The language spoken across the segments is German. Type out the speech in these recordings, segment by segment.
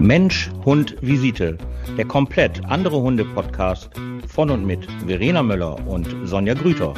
Mensch, Hund, Visite. Der komplett andere Hunde-Podcast von und mit Verena Möller und Sonja Grüter.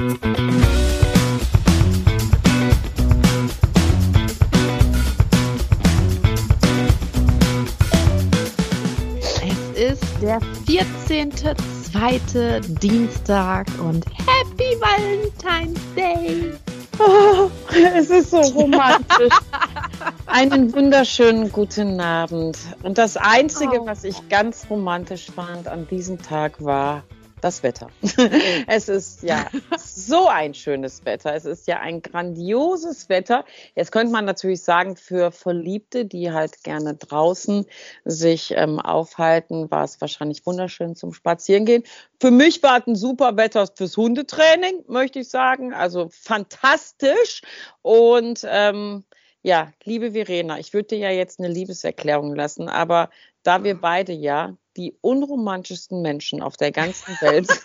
Es ist der 14.2. Dienstag und Happy Valentine's Day! Oh, es ist so romantisch. Einen wunderschönen guten Abend. Und das Einzige, Oh. was ich ganz romantisch fand an diesem Tag, war das Wetter. Es ist ja so ein schönes Wetter. Es ist ja ein grandioses Wetter. Jetzt könnte man natürlich sagen, für Verliebte, die halt gerne draußen sich ähm, aufhalten, war es wahrscheinlich wunderschön zum Spazierengehen. Für mich war es ein super Wetter fürs Hundetraining, möchte ich sagen. Also fantastisch. Und ähm, ja, liebe Verena, ich würde dir ja jetzt eine Liebeserklärung lassen, aber da wir beide ja die unromantischsten Menschen auf der ganzen Welt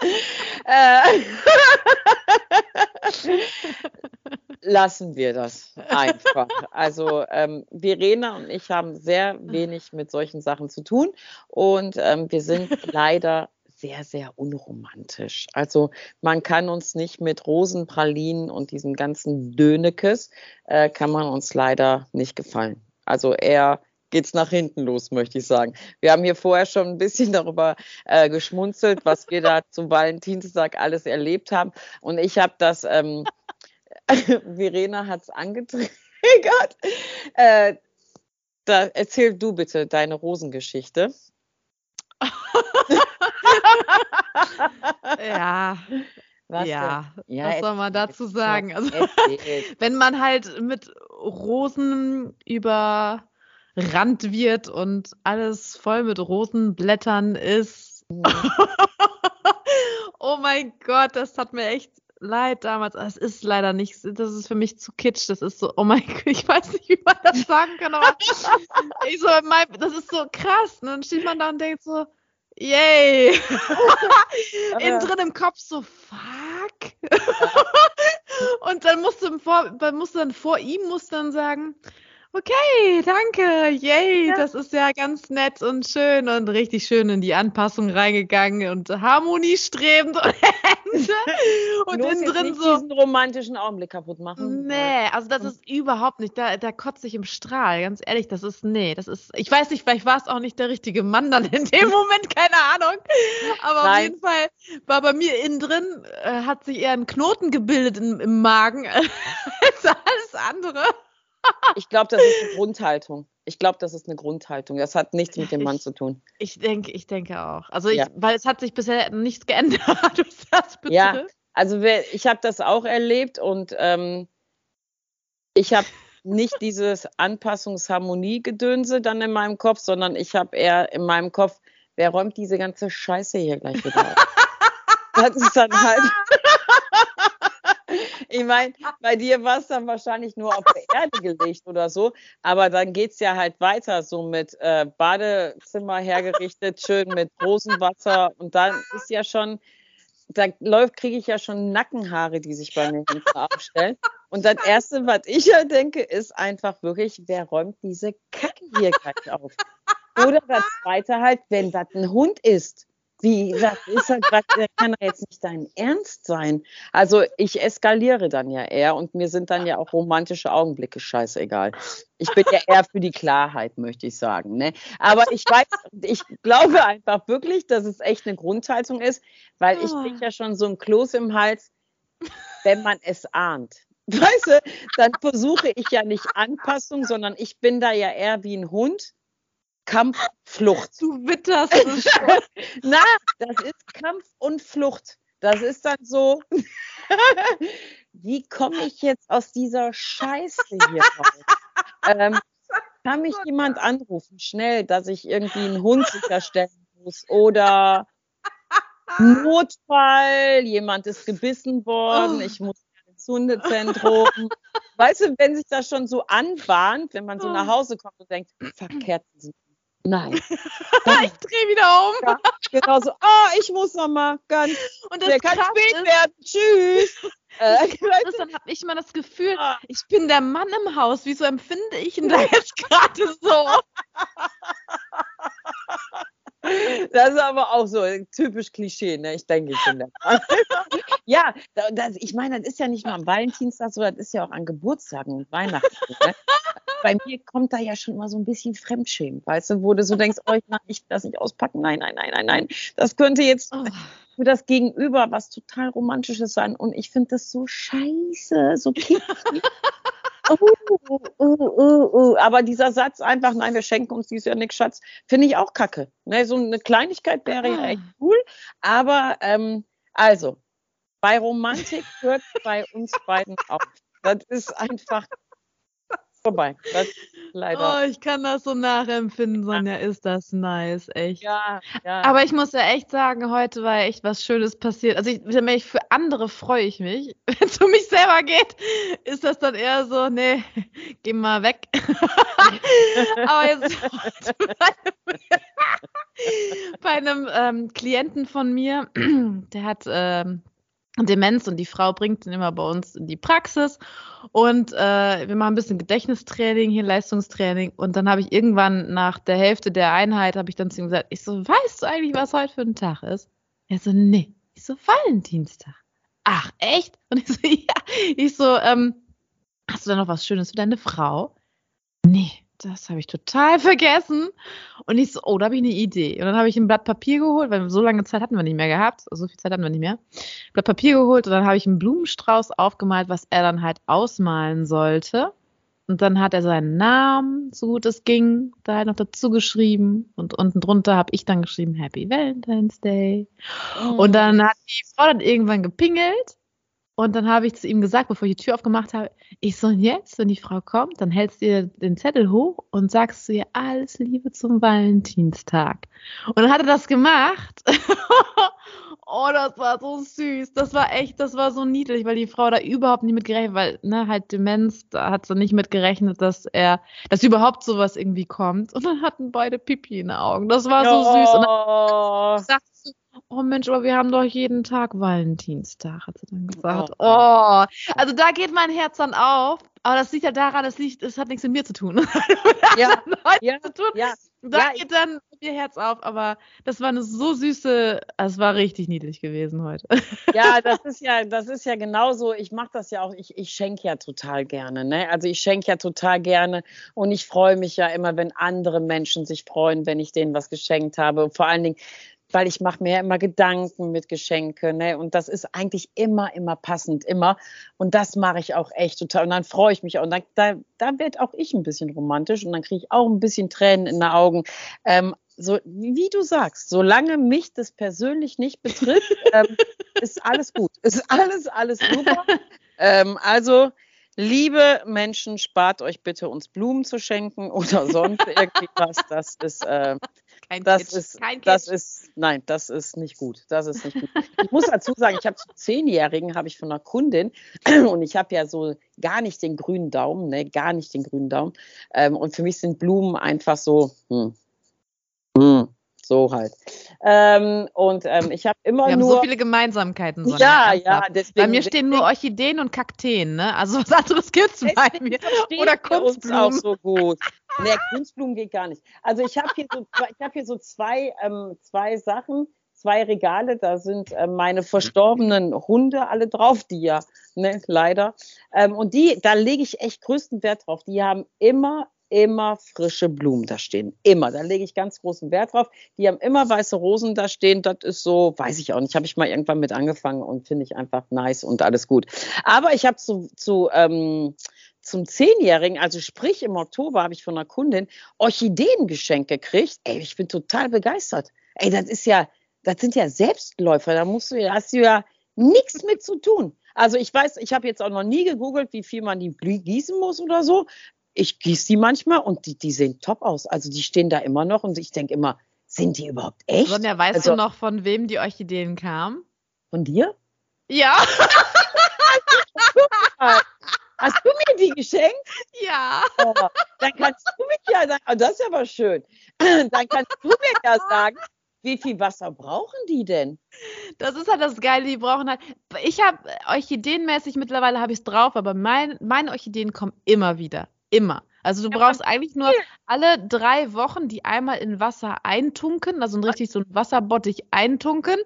äh, lassen wir das einfach. Also ähm, Verena und ich haben sehr wenig mit solchen Sachen zu tun und ähm, wir sind leider sehr, sehr unromantisch. Also man kann uns nicht mit Rosenpralinen und diesem ganzen Dönekes, äh, kann man uns leider nicht gefallen. Also eher geht's nach hinten los, möchte ich sagen. Wir haben hier vorher schon ein bisschen darüber äh, geschmunzelt, was wir da zum Valentinstag alles erlebt haben. Und ich habe das, ähm, Verena hat's angetriggert. Äh, da, erzähl du bitte deine Rosengeschichte. Ja, Was ja? Ja, was soll man dazu sagen? Also, wenn man halt mit Rosen überrannt wird und alles voll mit Rosenblättern ist. oh mein Gott, das hat mir echt leid damals. Es ist leider nicht, das ist für mich zu kitsch. Das ist so, oh mein Gott, ich weiß nicht, wie man das sagen kann, aber ich so, mein, das ist so krass. Und dann steht man da und denkt so, yay. Innen drin im Kopf so, fuck. und dann musst du, vor, dann musst du dann vor ihm musst dann sagen, okay, danke, yay, Ja. das ist ja ganz nett und schön und richtig schön in die Anpassung reingegangen und harmoniestrebend und, und Bloß innen drin so. diesen romantischen Augenblick kaputt machen. Nee, also das ist überhaupt nicht, da, da kotze ich im Strahl, ganz ehrlich, das ist, nee, das ist, ich weiß nicht, vielleicht war es auch nicht der richtige Mann dann in dem Moment, keine Ahnung, aber auf Nein. jeden Fall war bei mir innen drin, äh, hat sich eher ein Knoten gebildet im, im Magen als alles andere. Ich glaube, das ist eine Grundhaltung. Ich glaube, das ist eine Grundhaltung. Das hat nichts mit dem Mann Ich- zu tun. Ich denke, ich denke auch. Also Ja. ich, weil es hat sich bisher nichts geändert, was das betrifft. Ja. Also ich habe das auch erlebt und ähm, ich habe nicht dieses Anpassungsharmonie-Gedönse dann in meinem Kopf, sondern ich habe eher in meinem Kopf, wer räumt diese ganze Scheiße hier gleich wieder auf? das ist dann halt. Ich meine, bei dir war es dann wahrscheinlich nur auf der Erde gelegt oder so, aber dann geht es ja halt weiter, so mit äh, Badezimmer hergerichtet, schön mit Rosenwasser und dann ist ja schon, da läuft, kriege ich ja schon Nackenhaare, die sich bei mir aufstellen. Und das Erste, was ich ja denke, ist einfach wirklich, wer räumt diese Kacke hier gleich auf? Oder das Zweite halt, wenn das ein Hund ist. Wie, das ist halt, was, das kann doch jetzt nicht dein Ernst sein. Also ich eskaliere dann ja eher und mir sind dann ja auch romantische Augenblicke scheißegal. Ich bin ja eher für die Klarheit, möchte ich sagen. Ne? Aber ich weiß, ich glaube einfach wirklich, dass es echt eine Grundhaltung ist, weil ich Ah. kriege ja schon so ein Kloß im Hals, wenn man es ahnt. Weißt du, dann versuche ich ja nicht Anpassung, sondern ich bin da ja eher wie ein Hund. Kampf, Flucht. Du witterst es schon. Na, das ist Kampf und Flucht. Das ist dann so, wie komme ich jetzt aus dieser Scheiße hier raus? Ähm, kann mich jemand anrufen, schnell, dass ich irgendwie einen Hund sicherstellen muss oder Notfall, jemand ist gebissen worden, ich muss ins Hundezentrum. Weißt du, wenn sich das schon so anbahnt, wenn man so nach Oh. Hause kommt und denkt, verkehrt sind Nein. ich drehe wieder um. Ja, genau so, oh, ich muss noch mal ganz, Und der das kann krass spät ist, werden, tschüss. Äh, ist, dann habe ich immer das Gefühl, Ah. ich bin der Mann im Haus. Wieso empfinde ich ihn da jetzt gerade so? Das ist aber auch so typisch Klischee, ne? Ich denke, ich bin der Mann. Ja, da- das, ich meine, das ist ja nicht nur am Valentinstag so, das ist ja auch an Geburtstagen und Weihnachten. Ne? Bei mir kommt da ja schon mal so ein bisschen Fremdschämen, weißt du, wo du so denkst, oh, ich, ich das nicht auspacken, nein, nein, nein, nein, nein. Das könnte jetzt Oh. für das Gegenüber was total Romantisches sein und ich finde das so scheiße, so kitschig. Uh, uh, uh, uh, uh. Aber dieser Satz einfach, nein, wir schenken uns dies Jahr nichts, Schatz, finde ich auch kacke. Ne, so eine Kleinigkeit wäre ja echt cool. Aber ähm, also, bei Romantik hört bei uns beiden auf. Das ist einfach vorbei. Das leider. Oh, ich kann das so nachempfinden, Sonja. Ist das nice, echt. Ja, ja. Aber ich muss ja echt sagen, heute war echt was Schönes passiert. Also ich, ich- für andere freue ich mich. Wenn es um mich selber geht, ist das dann eher so, nee, geh mal weg. Aber jetzt heute bei einem, bei einem ähm, Klienten von mir, der hat ähm, Demenz und die Frau bringt ihn immer bei uns in die Praxis und äh, wir machen ein bisschen Gedächtnistraining, hier Leistungstraining und dann habe ich irgendwann nach der Hälfte der Einheit habe ich dann zu ihm gesagt, ich so, weißt du eigentlich, was heute für ein Tag ist? Er so, nee. Ich so, Valentinstag. Ach, echt? Und ich so, ja. Ich so, ähm, hast du da noch was Schönes für deine Frau? Nee, das habe ich total vergessen. Und ich so, oh, da habe ich eine Idee. Und dann habe ich ein Blatt Papier geholt, weil so lange Zeit hatten wir nicht mehr gehabt. So viel Zeit hatten wir nicht mehr. Blatt Papier geholt und dann habe ich einen Blumenstrauß aufgemalt, was er dann halt ausmalen sollte. Und dann hat er seinen Namen, so gut es ging, da halt noch dazu geschrieben. Und unten drunter habe ich dann geschrieben, Happy Valentine's Day. Und dann hat die Frau dann irgendwann gepingelt. Und dann habe ich zu ihm gesagt, bevor ich die Tür aufgemacht habe, ich so, und jetzt, wenn die Frau kommt, dann hältst du ihr den Zettel hoch und sagst zu ihr alles Liebe zum Valentinstag. Und dann hat er das gemacht. oh, das war so süß. Das war echt, das war so niedlich, weil die Frau da überhaupt nicht mit gerechnet, weil, ne, halt Demenz, da hat sie nicht mit gerechnet, dass er, dass überhaupt sowas irgendwie kommt. Und dann hatten beide Pipi in den Augen. Das war so süß. Und dann Oh, oh Mensch, aber wir haben doch jeden Tag Valentinstag, hat sie dann gesagt. Oh. Oh, also da geht mein Herz dann auf. Aber das liegt ja daran, das, liegt, das hat nichts mit mir zu tun. Das Ja, hat ja, zu tun. ja. Da Ja, geht dann ihr Herz auf, aber das war eine so süße, es war richtig niedlich gewesen heute. Ja, das ist ja, das ist ja genauso. Ich mache das ja auch. Ich, ich schenke ja total gerne. Ne? Also ich schenke ja total gerne und ich freue mich ja immer, wenn andere Menschen sich freuen, wenn ich denen was geschenkt habe. Und vor allen Dingen, weil ich mache mir ja immer Gedanken mit Geschenke. Ne? Und das ist eigentlich immer, immer passend, immer. Und das mache ich auch echt total. Und dann freue ich mich auch. Und dann, da, da wird auch ich ein bisschen romantisch und dann kriege ich auch ein bisschen Tränen in den Augen. Ähm, so, wie du sagst, solange mich das persönlich nicht betrifft, ähm, ist alles gut. Ist alles, alles super. ähm, also, liebe Menschen, spart euch bitte, uns Blumen zu schenken oder sonst irgendwie was. Das ist, äh, Kein das Kitsch, ist, kein das Kitsch. ist, nein, das ist nicht gut. Das ist nicht gut. Ich muss dazu sagen, ich habe zu Zehnjährigen habe ich von einer Kundin und ich habe ja so gar nicht den grünen Daumen, ne, gar nicht den grünen Daumen. Ähm, und für mich sind Blumen einfach so, hm, hm, so halt. Ähm, und ähm, ich habe immer Wir haben nur, so viele Gemeinsamkeiten. Sonja, ja, ja, deswegen. Bei mir stehen nur Orchideen und Kakteen, ne? Also was anderes gibt's bei mir. Oder wir uns auch Kunstblumen. so gut. Nee, Kunstblumen geht gar nicht. Also ich habe hier so, zwei- ich habe hier so zwei, ähm, zwei Sachen, zwei Regale. Da sind äh, meine verstorbenen Hunde alle drauf, die ja, ne, leider. Ähm, und die, da lege ich echt größten Wert drauf. Die haben immer immer frische Blumen da stehen. Immer. Da lege ich ganz großen Wert drauf. Die haben immer weiße Rosen da stehen. Das ist so, weiß ich auch nicht. Habe ich mal irgendwann mit angefangen und finde ich einfach nice und alles gut. Aber ich habe zu, zu ähm, zum Zehnjährigen, also sprich im Oktober, habe ich von einer Kundin Orchideengeschenk gekriegt. Ey, ich bin total begeistert. Ey, das ist ja, das sind ja Selbstläufer. Da musst du, da hast du ja nichts mit zu tun. Also ich weiß, ich habe jetzt auch noch nie gegoogelt, wie viel man die gießen muss oder so. Ich gieße die manchmal und die, die sehen top aus. Also die stehen da immer noch und ich denke immer, sind die überhaupt echt? Sonja, weißt Also- du noch, von wem die Orchideen kamen? Von dir? Ja, Hast du mir die geschenkt? ja. Oh, dann kannst du mich ja sagen, oh, das ist aber schön. Dann kannst du mir ja sagen, wie viel Wasser brauchen die denn? Das ist halt das Geile, die brauchen halt. Ich habe orchideenmäßig mittlerweile habe ich es drauf, aber mein, meine Orchideen kommen immer wieder. Immer. Also du brauchst eigentlich nur alle drei Wochen die einmal in Wasser eintunken, also richtig so ein Wasserbottich eintunken,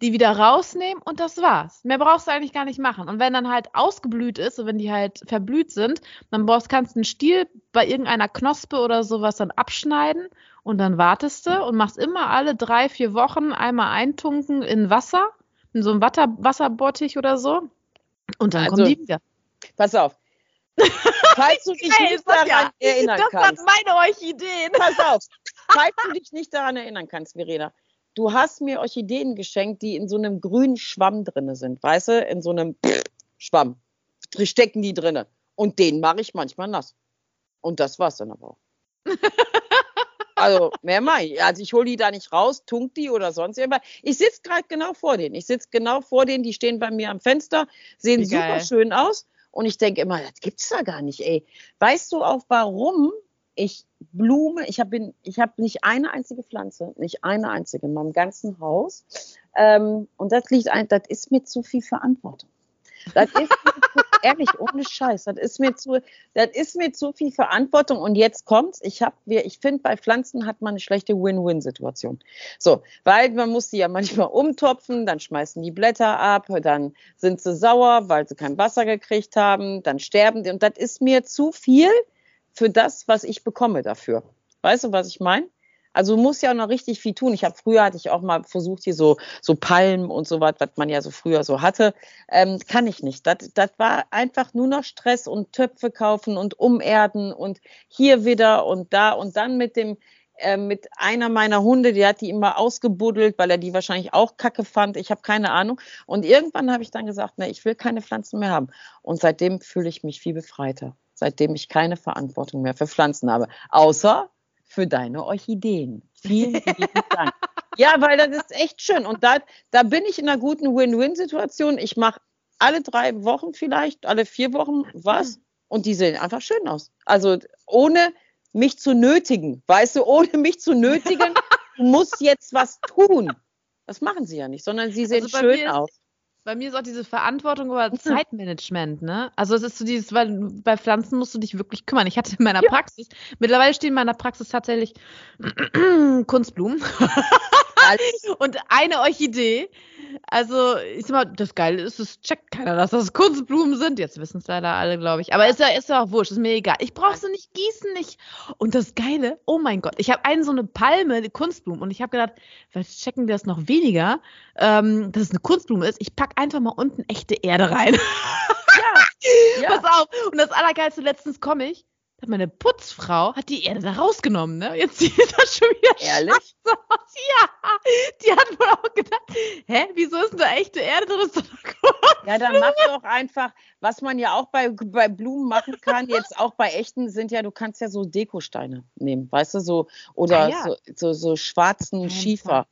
die wieder rausnehmen und das war's. Mehr brauchst du eigentlich gar nicht machen. Und wenn dann halt ausgeblüht ist und wenn die halt verblüht sind, dann brauchst, kannst du einen Stiel bei irgendeiner Knospe oder sowas dann abschneiden und dann wartest du und machst immer alle drei, vier Wochen einmal eintunken in Wasser, in so einem Wasser, Wasserbottich oder so. Und dann also, kommen die wieder. Pass auf. Falls du dich nicht daran ja, erinnern das kannst. Das waren meine Orchideen. Pass auf. Falls du dich nicht daran erinnern kannst, Verena, du hast mir Orchideen geschenkt, die in so einem grünen Schwamm drin sind. Weißt du, in so einem Schwamm. Stecken die drin. Und den mache ich manchmal nass. Und das war's dann aber auch. Also, mehr mache ich. Also, ich hole die da nicht raus, tunk die oder sonst irgendwas. Ich sitze gerade genau vor denen. Ich sitze genau vor denen, die stehen bei mir am Fenster, sehen super schön aus. Und ich denke immer, das gibt's da gar nicht, ey. Weißt du auch, warum ich Blume, ich habe ich hab nicht eine einzige Pflanze, nicht eine einzige in meinem ganzen Haus. Ähm, und das liegt ein, das ist mir zu viel Verantwortung. Das ist zu, ehrlich, ohne Scheiß, das ist mir zu, das ist mir zu viel Verantwortung. Und jetzt kommt's. Ich habe, ich finde, bei Pflanzen hat man eine schlechte Win-Win-Situation. So, weil man muss die ja manchmal umtopfen, dann schmeißen die Blätter ab, dann sind sie sauer, weil sie kein Wasser gekriegt haben, dann sterben die. Und das ist mir zu viel für das, was ich bekomme dafür. Weißt du, was ich meine? Also muss ja auch noch richtig viel tun. Ich habe früher hatte ich auch mal versucht hier so so Palmen und so was, was man ja so früher so hatte, ähm, kann ich nicht. Das, das war einfach nur noch Stress und Töpfe kaufen und umerden und hier wieder und da und dann mit dem äh, mit einer meiner Hunde, die hat die immer ausgebuddelt, weil er die wahrscheinlich auch kacke fand. Ich habe keine Ahnung. Und irgendwann habe ich dann gesagt, ne, ich will keine Pflanzen mehr haben. Und seitdem fühle ich mich viel befreiter. Seitdem ich keine Verantwortung mehr für Pflanzen habe. Außer für deine Orchideen. Vielen lieben Dank. ja, weil das ist echt schön. Und da, da bin ich in einer guten Win-Win-Situation. Ich mache alle drei Wochen vielleicht, alle vier Wochen was. Und die sehen einfach schön aus. Also ohne mich zu nötigen, weißt du, ohne mich zu nötigen, muss jetzt was tun. Das machen sie ja nicht, sondern sie sehen also schön aus bei mir ist auch diese Verantwortung über Zeitmanagement, ne? Also es ist so dieses, weil bei Pflanzen musst du dich wirklich kümmern. Ich hatte in meiner ja. Praxis, mittlerweile stehen in meiner Praxis tatsächlich Kunstblumen und eine Orchidee. Also, ich sag mal, das Geile ist, es checkt keiner, dass das Kunstblumen sind. Jetzt wissen es leider alle, glaube ich. Aber ist ja, ist ja auch wurscht, ist mir egal. Ich brauche sie nicht gießen, nicht. Und das Geile, oh mein Gott, ich habe einen so eine Palme, eine Kunstblume. Und ich habe gedacht, vielleicht checken wir das noch weniger, ähm, dass es eine Kunstblume ist. Ich packe einfach mal unten echte Erde rein. Ja. ja. Pass auf. Und das Allergeilste, letztens komme ich hat meine Putzfrau hat die Erde da rausgenommen, ne? Jetzt sieht das schon wieder Ehrlich? aus. Ja, die hat wohl auch gedacht, hä, wieso ist denn da echte Erde drin? Ja, dann mach doch einfach, was man ja auch bei, bei Blumen machen kann, jetzt auch bei echten sind ja, du kannst ja so Dekosteine nehmen, weißt du, so, oder ah, ja. so, so, so, schwarzen Schiefer,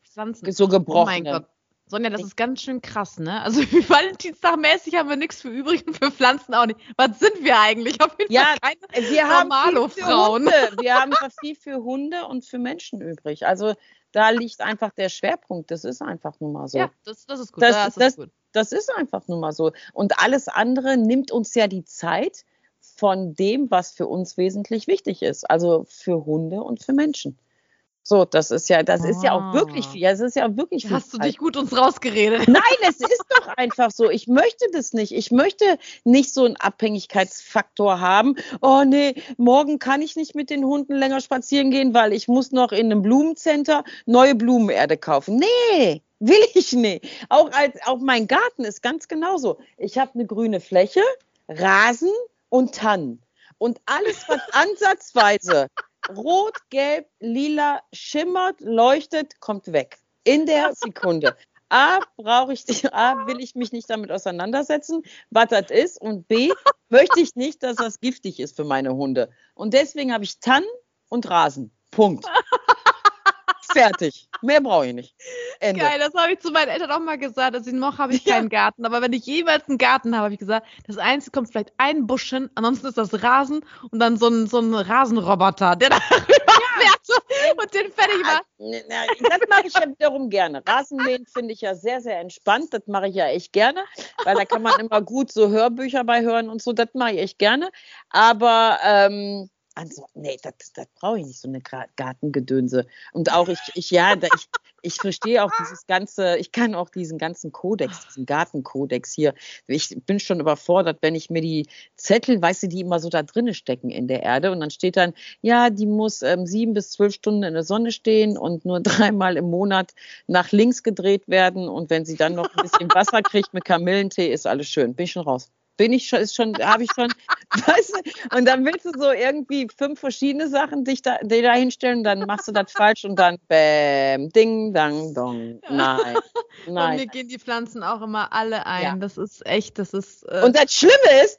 so gebrochen. Oh mein Gott. Sonja, das ist ganz schön krass, ne? Also wie Valentinstagmäßig haben wir nichts für übrig und für Pflanzen auch nicht. Was sind wir eigentlich? Auf jeden ja, Fall keine wir haben Frauen. Wir haben viel für Hunde und für Menschen übrig. Also da liegt einfach der Schwerpunkt. Das ist einfach nur mal so. Ja, das, das ist gut. Das, das, das, ist gut. das ist einfach nur mal so. Und alles andere nimmt uns ja die Zeit von dem, was für uns wesentlich wichtig ist. Also für Hunde und für Menschen. So, das ist ja, das ist ja auch wirklich ah. viel. Das ist ja auch wirklich viel. Hast du dich gut uns rausgeredet? Nein, es ist doch einfach so. Ich möchte das nicht. Ich möchte nicht so einen Abhängigkeitsfaktor haben. Oh nee, morgen kann ich nicht mit den Hunden länger spazieren gehen, weil ich muss noch in einem Blumencenter neue Blumenerde kaufen. Nee, will ich nicht. Auch als, auch mein Garten ist ganz genauso. Ich habe eine grüne Fläche, Rasen und Tannen. Und alles, was ansatzweise rot, gelb, lila schimmert, leuchtet, kommt weg. In der Sekunde. A, brauche ich, A, will ich mich nicht damit auseinandersetzen, was das ist. Und B, möchte ich nicht, dass das giftig ist für meine Hunde. Und deswegen habe ich Tannen und Rasen. Punkt. Fertig. Mehr brauche ich nicht. Ende. Geil, das habe ich zu meinen Eltern auch mal gesagt. Also noch habe ich keinen Garten, aber wenn ich jeweils einen Garten habe, habe ich gesagt, das Einzige kommt vielleicht ein Busch hin, ansonsten ist das Rasen und dann so ein, so ein Rasenroboter, der da fährt und den fertig macht. Das mache ich ja wiederum gerne. Rasenmähen finde ich ja sehr, sehr entspannt. Das mache ich ja echt gerne, weil da kann man immer gut so Hörbücher bei hören und so. Das mache ich echt gerne. Aber ähm, also, nee, das, das brauche ich nicht, so eine Gartengedönse. Und auch ich, ich ja, da, ich, ich verstehe auch dieses ganze, ich kann auch diesen ganzen Kodex, diesen Gartenkodex hier. Ich bin schon überfordert, wenn ich mir die Zettel, weißt du, die immer so da drinnen stecken in der Erde. Und dann steht dann, ja, die muss ähm, sieben bis zwölf Stunden in der Sonne stehen und nur dreimal im Monat nach links gedreht werden. Und wenn sie dann noch ein bisschen Wasser kriegt mit Kamillentee, ist alles schön. Bin ich schon raus bin ich schon, ist schon, habe ich schon, weißt du, und dann willst du so irgendwie fünf verschiedene Sachen dich da, dir da hinstellen, dann machst du das falsch und dann bäm, ding, dang, dong. Nein. Nein. Und mir gehen die Pflanzen auch immer alle ein. Ja. Das ist echt, das ist. Äh und das Schlimme ist,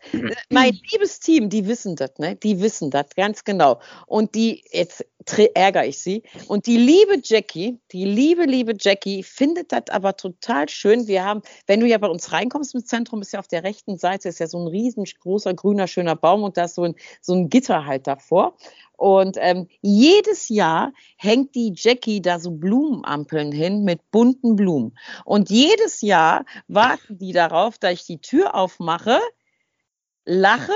mein liebes Team, die wissen das, ne? Die wissen das ganz genau. Und die, jetzt ärgere ich sie. Und die liebe Jackie, die liebe, liebe Jackie, findet das aber total schön. Wir haben, wenn du ja bei uns reinkommst im Zentrum, ist ja auf der rechten Seite ist ja so ein riesengroßer, grüner, schöner Baum und da ist so ein, so ein Gitter halt davor. Und ähm, jedes Jahr hängt die Jackie da so Blumenampeln hin mit bunten Blumen. Und jedes Jahr warten die darauf, dass ich die Tür aufmache, lache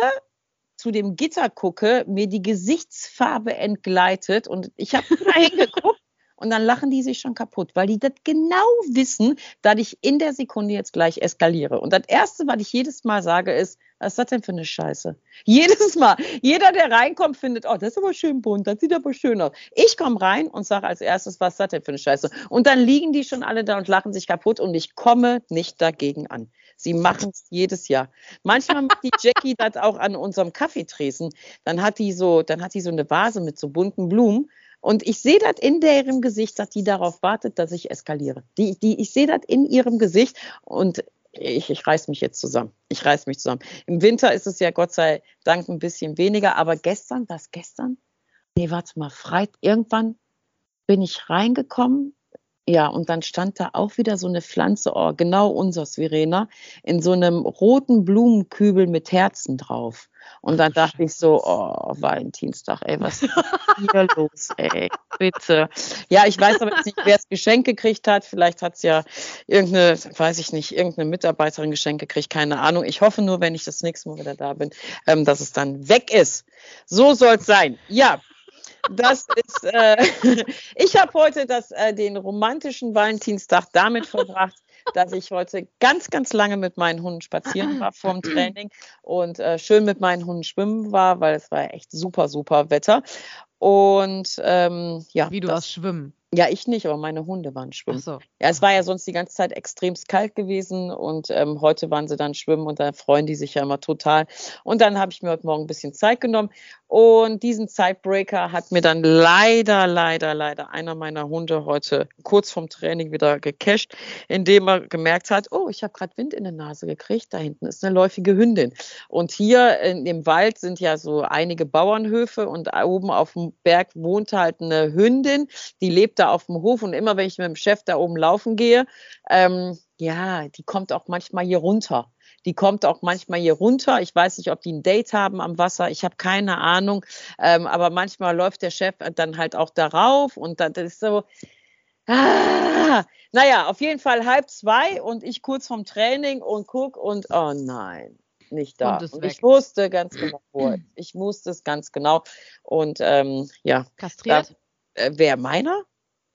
zu dem Gitter gucke, mir die Gesichtsfarbe entgleitet und ich habe hingeguckt und dann lachen die sich schon kaputt, weil die das genau wissen, dass ich in der Sekunde jetzt gleich eskaliere. Und das Erste, was ich jedes Mal sage, ist, was ist das denn für eine Scheiße? Jedes Mal. Jeder, der reinkommt, findet, oh, das ist aber schön bunt, das sieht aber schön aus. Ich komme rein und sage als erstes, was ist das denn für eine Scheiße? Und dann liegen die schon alle da und lachen sich kaputt und ich komme nicht dagegen an. Sie machen es jedes Jahr. Manchmal macht die Jackie das auch an unserem Kaffeetresen. Dann hat die so, dann hat die so eine Vase mit so bunten Blumen. Und ich sehe das in deren Gesicht, dass die darauf wartet, dass ich eskaliere. Die, die, ich sehe das in ihrem Gesicht und ich, ich reiß mich jetzt zusammen. Ich reiß mich zusammen. Im Winter ist es ja Gott sei Dank ein bisschen weniger, aber gestern, was gestern? Nee, warte mal, Freitag, irgendwann bin ich reingekommen ja, und dann stand da auch wieder so eine Pflanze, oh, genau unseres, Verena, in so einem roten Blumenkübel mit Herzen drauf. Und dann dachte ich so, oh, Valentinstag, ey, was ist hier los, ey, bitte. Ja, ich weiß aber jetzt nicht, wer es Geschenk gekriegt hat. Vielleicht hat es ja irgendeine, weiß ich nicht, irgendeine Mitarbeiterin Geschenk gekriegt, keine Ahnung. Ich hoffe nur, wenn ich das nächste Mal wieder da bin, ähm, dass es dann weg ist. So soll es sein. Ja, das ist, äh, ich habe heute das, äh, den romantischen Valentinstag damit verbracht, dass ich heute ganz, ganz lange mit meinen Hunden spazieren war vorm Training und äh, schön mit meinen Hunden schwimmen war, weil es war echt super, super Wetter. Und ähm, ja. Wie du das, warst schwimmen. Ja, ich nicht, aber meine Hunde waren schwimmen. Ach so. Ja, es war ja sonst die ganze Zeit extremst kalt gewesen und ähm, heute waren sie dann schwimmen und da freuen die sich ja immer total. Und dann habe ich mir heute Morgen ein bisschen Zeit genommen und diesen Zeitbreaker hat mir dann leider, leider, leider einer meiner Hunde heute kurz vorm Training wieder gecasht, indem er gemerkt hat, oh, ich habe gerade Wind in der Nase gekriegt, da hinten ist eine läufige Hündin. Und hier in, dem Wald sind ja so einige Bauernhöfe und oben auf dem Berg wohnt halt eine Hündin, die lebt da auf dem Hof und immer wenn ich mit dem Chef da oben laufen gehe, ähm, ja, die kommt auch manchmal hier runter. Die kommt auch manchmal hier runter. Ich weiß nicht, ob die ein Date haben am Wasser. Ich habe keine Ahnung. Ähm, aber manchmal läuft der Chef dann halt auch darauf und dann das ist so. Ah, naja, auf jeden Fall halb zwei und ich kurz vom Training und guck und oh nein, nicht da. Und, und ich wusste ganz genau, wo. Ich wusste es ganz genau. Und ähm, ja. Kastriert? Da, äh, wer meiner?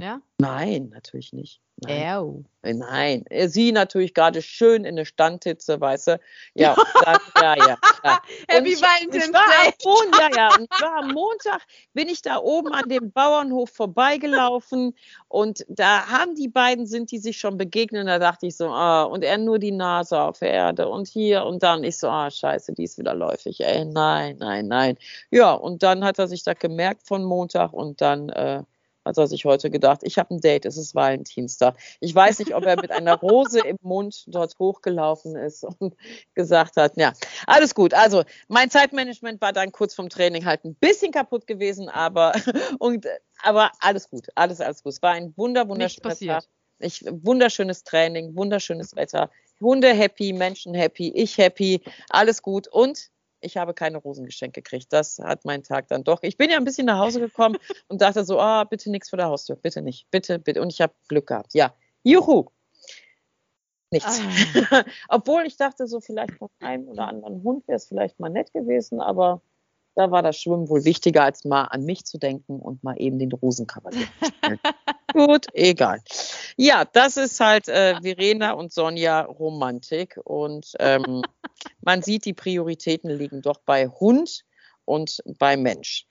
Ja? Nein, natürlich nicht. Nein. Äh, nein. Äh, sie natürlich gerade schön in der Standhitze, weißt du. Ja, dann, ja, ja. ja. Happy Valentine's Day. Ja, ja. Und war am Montag bin ich da oben an dem Bauernhof vorbeigelaufen und da haben die beiden, sind die sich schon begegnet. Da dachte ich so, ah, und er nur die Nase auf der Erde und hier und dann. Ich so, ah, scheiße, die ist wieder läufig. Ey, nein, nein, nein. Ja, und dann hat er sich da gemerkt von Montag und dann, äh, hat er sich heute gedacht, ich habe ein Date, es ist Valentinstag. Ich weiß nicht, ob er mit einer Rose im Mund dort hochgelaufen ist und gesagt hat, ja, alles gut. Also mein Zeitmanagement war dann kurz vom Training halt ein bisschen kaputt gewesen, aber, und, aber alles gut, alles, alles gut. Es war ein wunder, wunderschöner Tag. Ich, wunderschönes Training, wunderschönes Wetter. Hunde happy, Menschen happy, ich happy, alles gut. Und ich habe keine Rosen geschenkt gekriegt. Das hat mein Tag dann doch. Ich bin ja ein bisschen nach Hause gekommen und dachte so, ah, oh, bitte nichts vor der Haustür, bitte nicht, bitte, bitte. Und ich habe Glück gehabt. Ja, juhu. Nichts. Ah. Obwohl ich dachte so, vielleicht von einem oder anderen Hund wäre es vielleicht mal nett gewesen, aber da war das Schwimmen wohl wichtiger, als mal an mich zu denken und mal eben den Rosenkavalier zu spielen. Gut, egal. Ja, das ist halt äh, Verena und Sonja Romantik. Und ähm, man sieht, die Prioritäten liegen doch bei Hund und bei Mensch.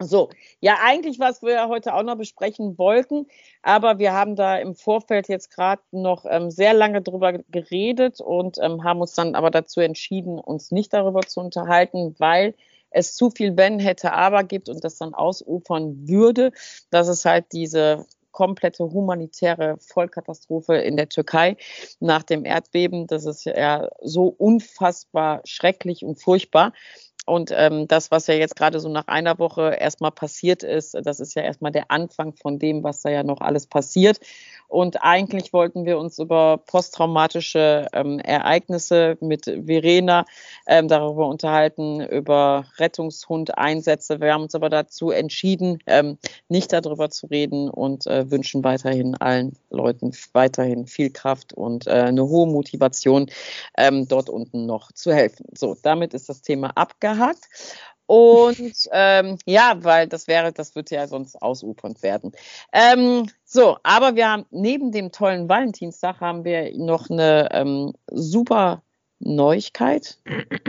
So, ja, eigentlich, was wir heute auch noch besprechen wollten, aber wir haben da im Vorfeld jetzt gerade noch ähm, sehr lange drüber geredet und ähm, haben uns dann aber dazu entschieden, uns nicht darüber zu unterhalten, weil es zu viel Wenn hätte aber gibt und das dann ausufern würde, dass es halt diese komplette humanitäre Vollkatastrophe in der Türkei nach dem Erdbeben. Das ist ja so unfassbar schrecklich und furchtbar. Und ähm, das, was ja jetzt gerade so nach einer Woche erstmal passiert ist, das ist ja erstmal der Anfang von dem, was da ja noch alles passiert. Und eigentlich wollten wir uns über posttraumatische ähm, Ereignisse mit Verena ähm, darüber unterhalten, über Rettungshund-Einsätze. Wir haben uns aber dazu entschieden, ähm, nicht darüber zu reden und äh, wünschen weiterhin allen Leuten weiterhin viel Kraft und äh, eine hohe Motivation, ähm, dort unten noch zu helfen. So, damit ist das Thema abgehakt. Und ähm, ja, weil das wäre, das würde ja sonst ausufernd werden. Ähm, so, aber wir haben neben dem tollen Valentinstag haben wir noch eine ähm, super Neuigkeit,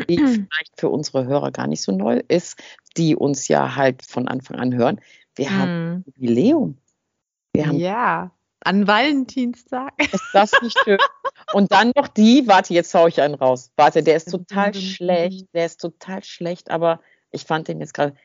die vielleicht für unsere Hörer gar nicht so neu ist, die uns ja halt von Anfang an hören. Wir haben Jubiläum. Wir haben ja, an Valentinstag. Ist das nicht schön? Und dann noch die, warte, jetzt hau ich einen raus. Warte, der ist total schlecht, der ist total schlecht, aber ich fand den jetzt gerade.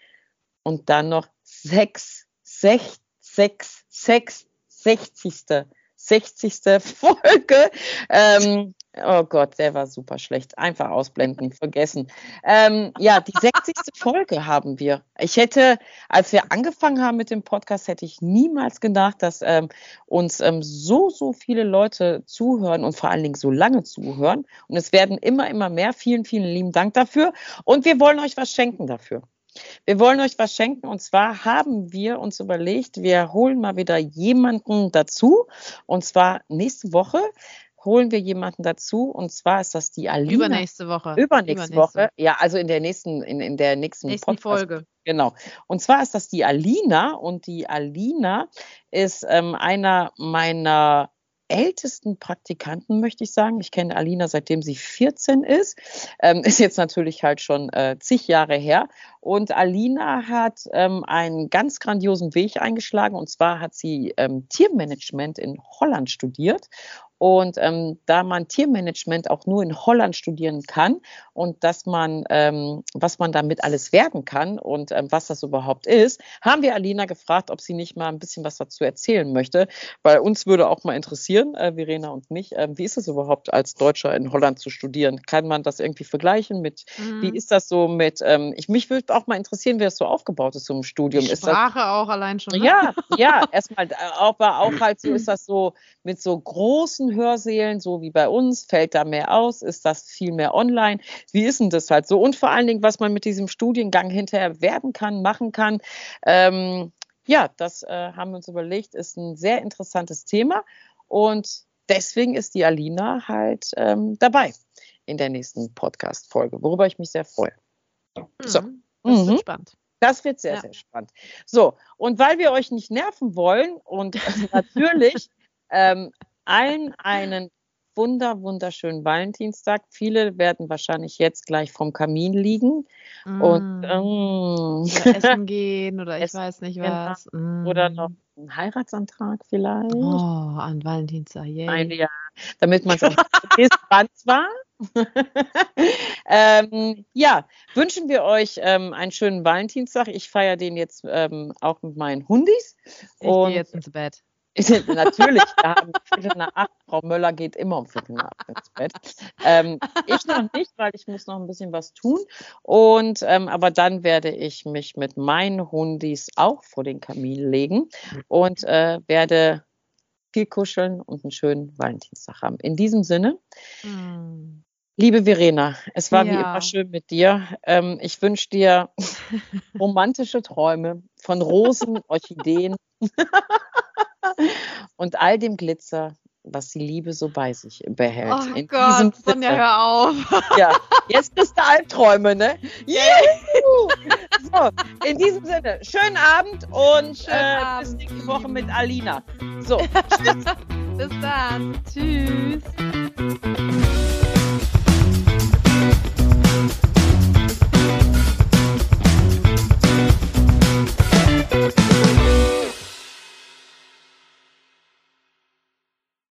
Und dann noch sechs, sechs, sechs, sechs, sechzigste, sechzigste Folge. Ähm, oh Gott, der war super schlecht. Einfach ausblenden, vergessen. Ähm, ja, die sechzigste Folge haben wir. Ich hätte, als wir angefangen haben mit dem Podcast, hätte ich niemals gedacht, dass ähm, uns ähm, so, so viele Leute zuhören und vor allen Dingen so lange zuhören. Und es werden immer, immer mehr. Vielen, vielen lieben Dank dafür. Und wir wollen euch was schenken dafür. Wir wollen euch was schenken und zwar haben wir uns überlegt, wir holen mal wieder jemanden dazu und zwar nächste Woche holen wir jemanden dazu und zwar ist das die Alina. Übernächste Woche. Übernächste, Übernächste. Woche. Ja, also in der nächsten, in, in der nächsten, nächsten Folge. Genau. Und zwar ist das die Alina und die Alina ist ähm, einer meiner ältesten Praktikanten, möchte ich sagen. Ich kenne Alina seitdem sie 14 ist. Ähm, ist jetzt natürlich halt schon äh, zig Jahre her. Und Alina hat ähm, einen ganz grandiosen Weg eingeschlagen. Und zwar hat sie ähm, Tiermanagement in Holland studiert und ähm, da man Tiermanagement auch nur in Holland studieren kann und dass man, ähm, was man damit alles werden kann und ähm, was das überhaupt ist, haben wir Alina gefragt, ob sie nicht mal ein bisschen was dazu erzählen möchte. Weil uns würde auch mal interessieren, äh, Verena und mich, äh, wie ist es überhaupt als Deutscher in Holland zu studieren? Kann man das irgendwie vergleichen mit, mhm. wie ist das so mit, ähm, ich, mich würde auch mal interessieren, wie das so aufgebaut ist, so im Studium. Die Sprache das, auch allein schon. Ne? Ja, ja, erstmal, äh, aber auch halt so ist das so mit so großen Hörsälen, so wie bei uns? Fällt da mehr aus? Ist das viel mehr online? Wie ist denn das halt so? Und vor allen Dingen, was man mit diesem Studiengang hinterher werden kann, machen kann. Ähm, ja, das äh, haben wir uns überlegt, ist ein sehr interessantes Thema. Und deswegen ist die Alina halt ähm, dabei in der nächsten Podcast-Folge, worüber ich mich sehr freue. So. Mhm. Das mhm. wird spannend. Das wird sehr, ja. sehr spannend. So, und weil wir euch nicht nerven wollen und natürlich ähm, allen einen wunder, wunderschönen Valentinstag. Viele werden wahrscheinlich jetzt gleich vom Kamin liegen mm. und mm. Oder essen gehen oder ich essen weiß nicht was. Mm. Oder noch einen Heiratsantrag vielleicht. Oh, an Valentinstag, yay. Ein Jahr, damit man es auch dran war. ähm, ja, wünschen wir euch ähm, einen schönen Valentinstag. Ich feiere den jetzt ähm, auch mit meinen Hundis. Ich gehe jetzt ins Bett. Natürlich, wir haben Viertel nach acht. Frau Möller geht immer um Viertel nach acht ins Bett. Ähm, ich noch nicht, weil ich muss noch ein bisschen was tun. Und ähm, aber dann werde ich mich mit meinen Hundis auch vor den Kamin legen und äh, werde viel kuscheln und einen schönen Valentinstag haben. In diesem Sinne. Hm. Liebe Verena, es war wie Ja. immer schön mit dir. Ähm, ich wünsche dir romantische Träume von Rosen, Orchideen und all dem Glitzer, was die Liebe so bei sich behält. Oh In diesem Gott, Sonja, Sinne. hör auf. Ja, jetzt bist du Albträume, ne? Juhu! So, in diesem Sinne, schönen Abend und Schönen äh, bis Abend, nächste ihr Woche mit Alina. So, tschüss. Bis dann. Tschüss.